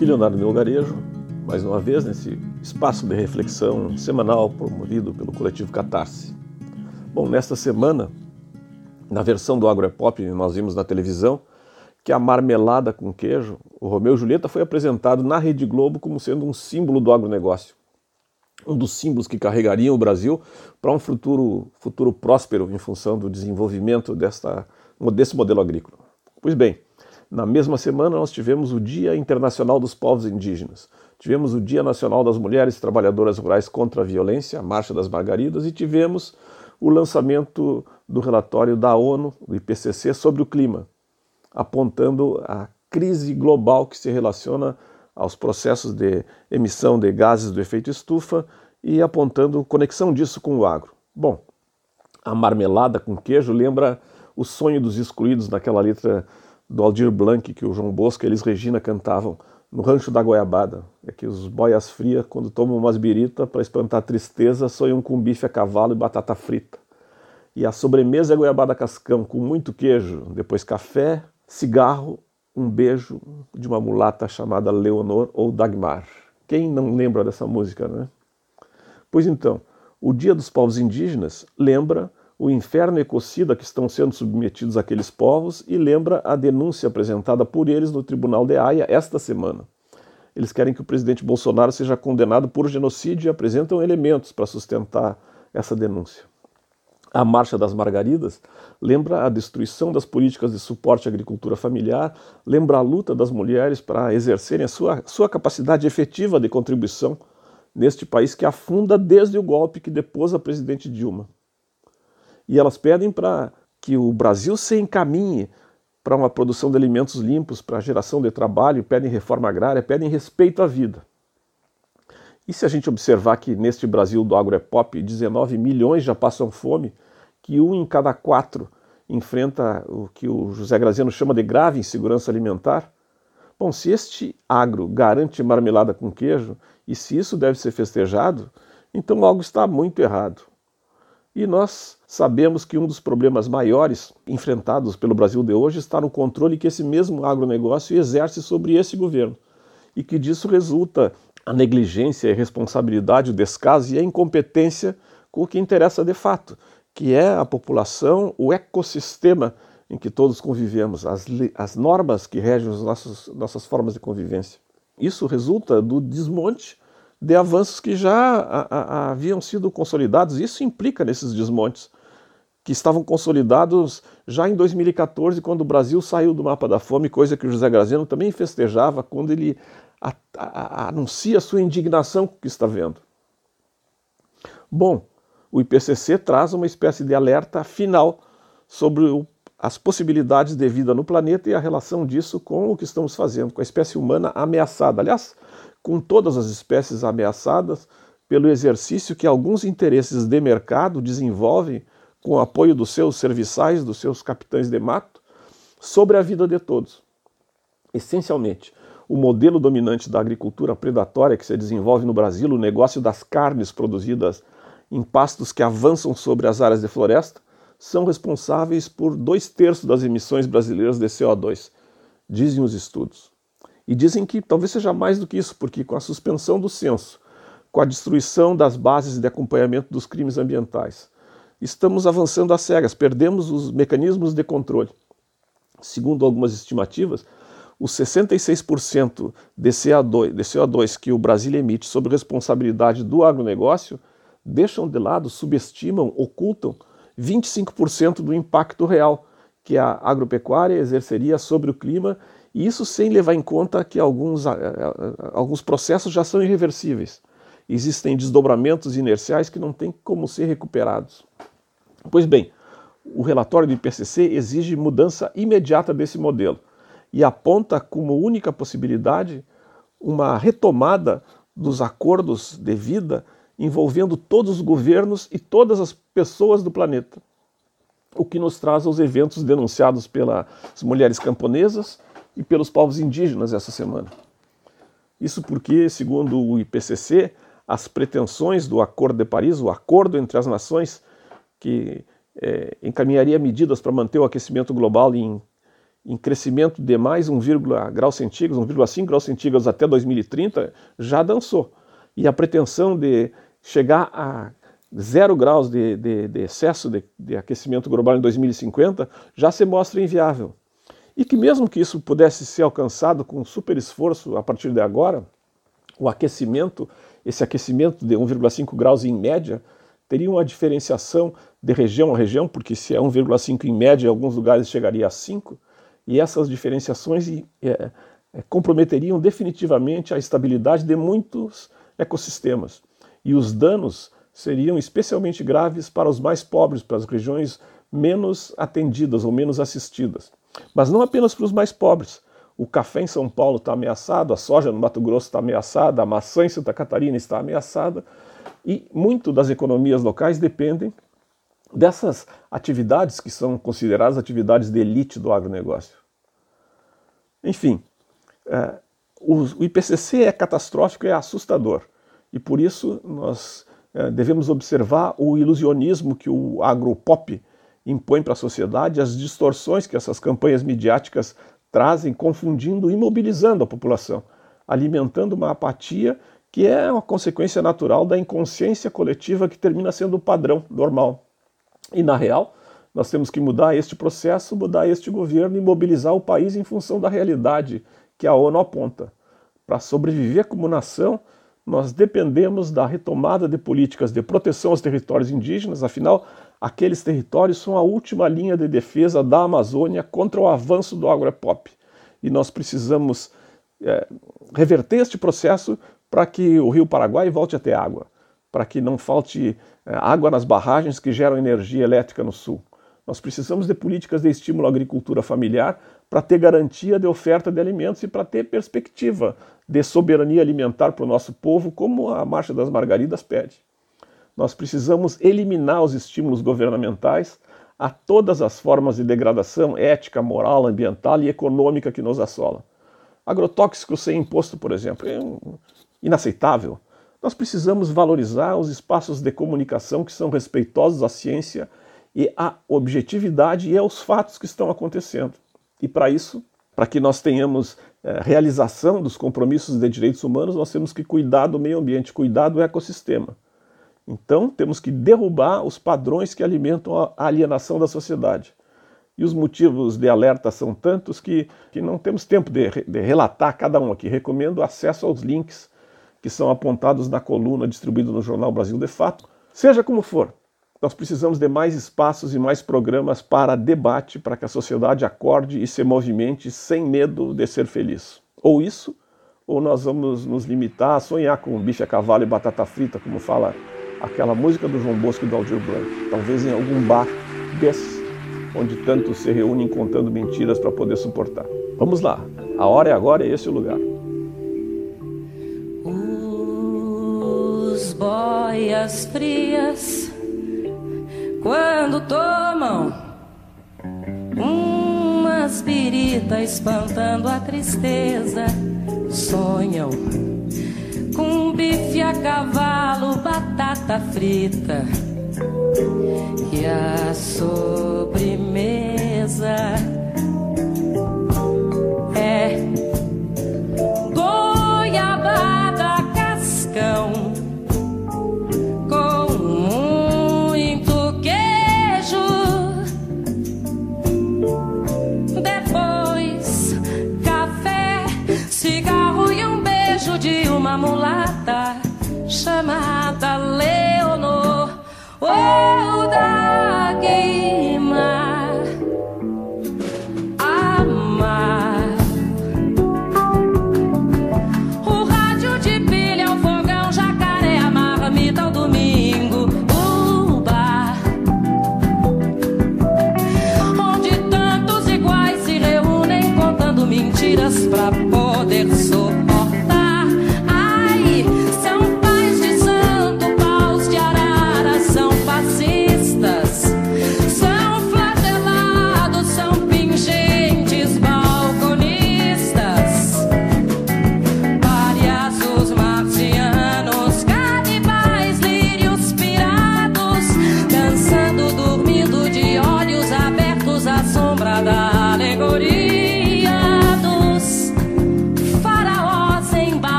Aqui Leonardo Melgarejo, mais uma vez nesse espaço de reflexão semanal promovido pelo coletivo Catarse. Bom, nesta semana, na versão do Agropop, nós vimos na televisão que a marmelada com queijo, o Romeu e Julieta, foi apresentado na Rede Globo como sendo um símbolo do agronegócio. Um dos símbolos que carregariam o Brasil para um futuro, futuro próspero em função do desenvolvimento desta, desse modelo agrícola. Pois bem, na mesma semana, nós tivemos o Dia Internacional dos Povos Indígenas, tivemos o Dia Nacional das Mulheres Trabalhadoras Rurais contra a Violência, a Marcha das Margaridas, e tivemos o lançamento do relatório da ONU, do IPCC, sobre o clima, apontando a crise global que se relaciona aos processos de emissão de gases do efeito estufa e apontando conexão disso com o agro. Bom, a marmelada com queijo lembra o sonho dos excluídos naquela letra do Aldir Blanc, que o João Bosco e eles Regina cantavam no Rancho da Goiabada. É que os boias frias, quando tomam umas birita para espantar tristeza, sonham com bife a cavalo e batata frita. E a sobremesa é goiabada cascão, com muito queijo, depois café, cigarro, um beijo de uma mulata chamada Leonor ou Dagmar. Quem não lembra dessa música, né? Pois então, o Dia dos Povos Indígenas lembra o inferno ecocida que estão sendo submetidos aqueles povos e lembra a denúncia apresentada por eles no Tribunal de Haia esta semana. Eles querem que o presidente Bolsonaro seja condenado por genocídio e apresentam elementos para sustentar essa denúncia. A Marcha das Margaridas lembra a destruição das políticas de suporte à agricultura familiar, lembra a luta das mulheres para exercerem a sua, sua capacidade efetiva de contribuição neste país que afunda desde o golpe que depôs a presidente Dilma. E elas pedem para que o Brasil se encaminhe para uma produção de alimentos limpos, para geração de trabalho, pedem reforma agrária, pedem respeito à vida. E se a gente observar que neste Brasil do agro é pop, 19 milhões já passam fome, que um em cada quatro enfrenta o que o José Graziano chama de grave insegurança alimentar, bom, se este agro garante marmelada com queijo, e se isso deve ser festejado, então algo está muito errado. E nós sabemos que um dos problemas maiores enfrentados pelo Brasil de hoje está no controle que esse mesmo agronegócio exerce sobre esse governo e que disso resulta a negligência, a irresponsabilidade, o descaso e a incompetência com o que interessa de fato, que é a população, o ecossistema em que todos convivemos, as, as normas que regem as nossas, nossas formas de convivência. Isso resulta do desmonte de avanços que já a, a, haviam sido consolidados. Isso implica nesses desmontes, que estavam consolidados já em 2014, quando o Brasil saiu do mapa da fome, coisa que o José Graziano também festejava quando ele a, anuncia sua indignação com o que está vendo. Bom, o IPCC traz uma espécie de alerta final sobre o, as possibilidades de vida no planeta e a relação disso com o que estamos fazendo, com a espécie humana ameaçada. Aliás, com todas as espécies ameaçadas pelo exercício que alguns interesses de mercado desenvolvem com o apoio dos seus serviçais, dos seus capitães de mato, sobre a vida de todos. Essencialmente, o modelo dominante da agricultura predatória que se desenvolve no Brasil, o negócio das carnes produzidas em pastos que avançam sobre as áreas de floresta, são responsáveis por dois terços das emissões brasileiras de CO2, dizem os estudos. E dizem que talvez seja mais do que isso, porque com a suspensão do censo, com a destruição das bases de acompanhamento dos crimes ambientais, estamos avançando às cegas, perdemos os mecanismos de controle. Segundo algumas estimativas, os 66% de CO2, de CO2 que o Brasil emite sob responsabilidade do agronegócio deixam de lado, subestimam, ocultam 25% do impacto real que a agropecuária exerceria sobre o clima e isso sem levar em conta que alguns, alguns processos já são irreversíveis. Existem desdobramentos inerciais que não têm como ser recuperados. Pois bem, o relatório do IPCC exige mudança imediata desse modelo e aponta como única possibilidade uma retomada dos acordos de vida envolvendo todos os governos e todas as pessoas do planeta. O que nos traz aos eventos denunciados pelas mulheres camponesas, e pelos povos indígenas essa semana. Isso porque, segundo o IPCC, as pretensões do Acordo de Paris, o acordo entre as nações que é, encaminharia medidas para manter o aquecimento global em, em crescimento de mais 1, grau centígrados, 1,5 graus centígrados até 2030, já dançou. E a pretensão de chegar a zero graus de, de, de excesso de, de, aquecimento global em 2050 já se mostra inviável. E que mesmo que isso pudesse ser alcançado com super esforço a partir de agora, o aquecimento, esse aquecimento de 1,5 graus em média, teria uma diferenciação de região a região, porque se é 1,5 em média, em alguns lugares chegaria a 5, e essas diferenciações é, é, comprometeriam definitivamente a estabilidade de muitos ecossistemas. E os danos seriam especialmente graves para os mais pobres, para as regiões menos atendidas ou menos assistidas. Mas não apenas para os mais pobres. O café em São Paulo está ameaçado, a soja no Mato Grosso está ameaçada, a maçã em Santa Catarina está ameaçada. E muito das economias locais dependem dessas atividades que são consideradas atividades de elite do agronegócio. Enfim, é, o, o IPCC é catastrófico, é assustador. E por isso nós é, devemos observar o ilusionismo que o agropop impõe para a sociedade, as distorções que essas campanhas midiáticas trazem, confundindo e imobilizando a população, alimentando uma apatia que é uma consequência natural da inconsciência coletiva que termina sendo o padrão normal. E na real, nós temos que mudar este processo, mudar este governo e mobilizar o país em função da realidade que a ONU aponta. Para sobreviver como nação, nós dependemos da retomada de políticas de proteção aos territórios indígenas, afinal, aqueles territórios são a última linha de defesa da Amazônia contra o avanço do agropop. E nós precisamos é, reverter este processo para que o rio Paraguai volte a ter água, para que não falte é, água nas barragens que geram energia elétrica no sul. Nós precisamos de políticas de estímulo à agricultura familiar para ter garantia de oferta de alimentos e para ter perspectiva de soberania alimentar para o nosso povo, como a Marcha das Margaridas pede. Nós precisamos eliminar os estímulos governamentais a todas as formas de degradação ética, moral, ambiental e econômica que nos assola. Agrotóxico sem imposto, por exemplo, é inaceitável. Nós precisamos valorizar os espaços de comunicação que são respeitosos à ciência e à objetividade e aos fatos que estão acontecendo. E para isso, para que nós tenhamos é, realização dos compromissos de direitos humanos, nós temos que cuidar do meio ambiente, cuidar do ecossistema. Então, temos que derrubar os padrões que alimentam a alienação da sociedade. E os motivos de alerta são tantos que, que não temos tempo de, de relatar cada um aqui. Recomendo acesso aos links que são apontados na coluna distribuída no jornal Brasil de Fato. Seja como for, nós precisamos de mais espaços e mais programas para debate, para que a sociedade acorde e se movimente sem medo de ser feliz. Ou isso, ou nós vamos nos limitar a sonhar com bife a cavalo e batata frita, como fala aquela música do João Bosco e do Aldir Blanc. Talvez em algum bar desses, onde tantos se reúnem contando mentiras para poder suportar. Vamos lá, a hora é agora, e esse é o lugar. Os boias frias quando tomam umas birita espantando a tristeza, sonham com bife a cavalo, batata frita e a sobremesa. uma mulata.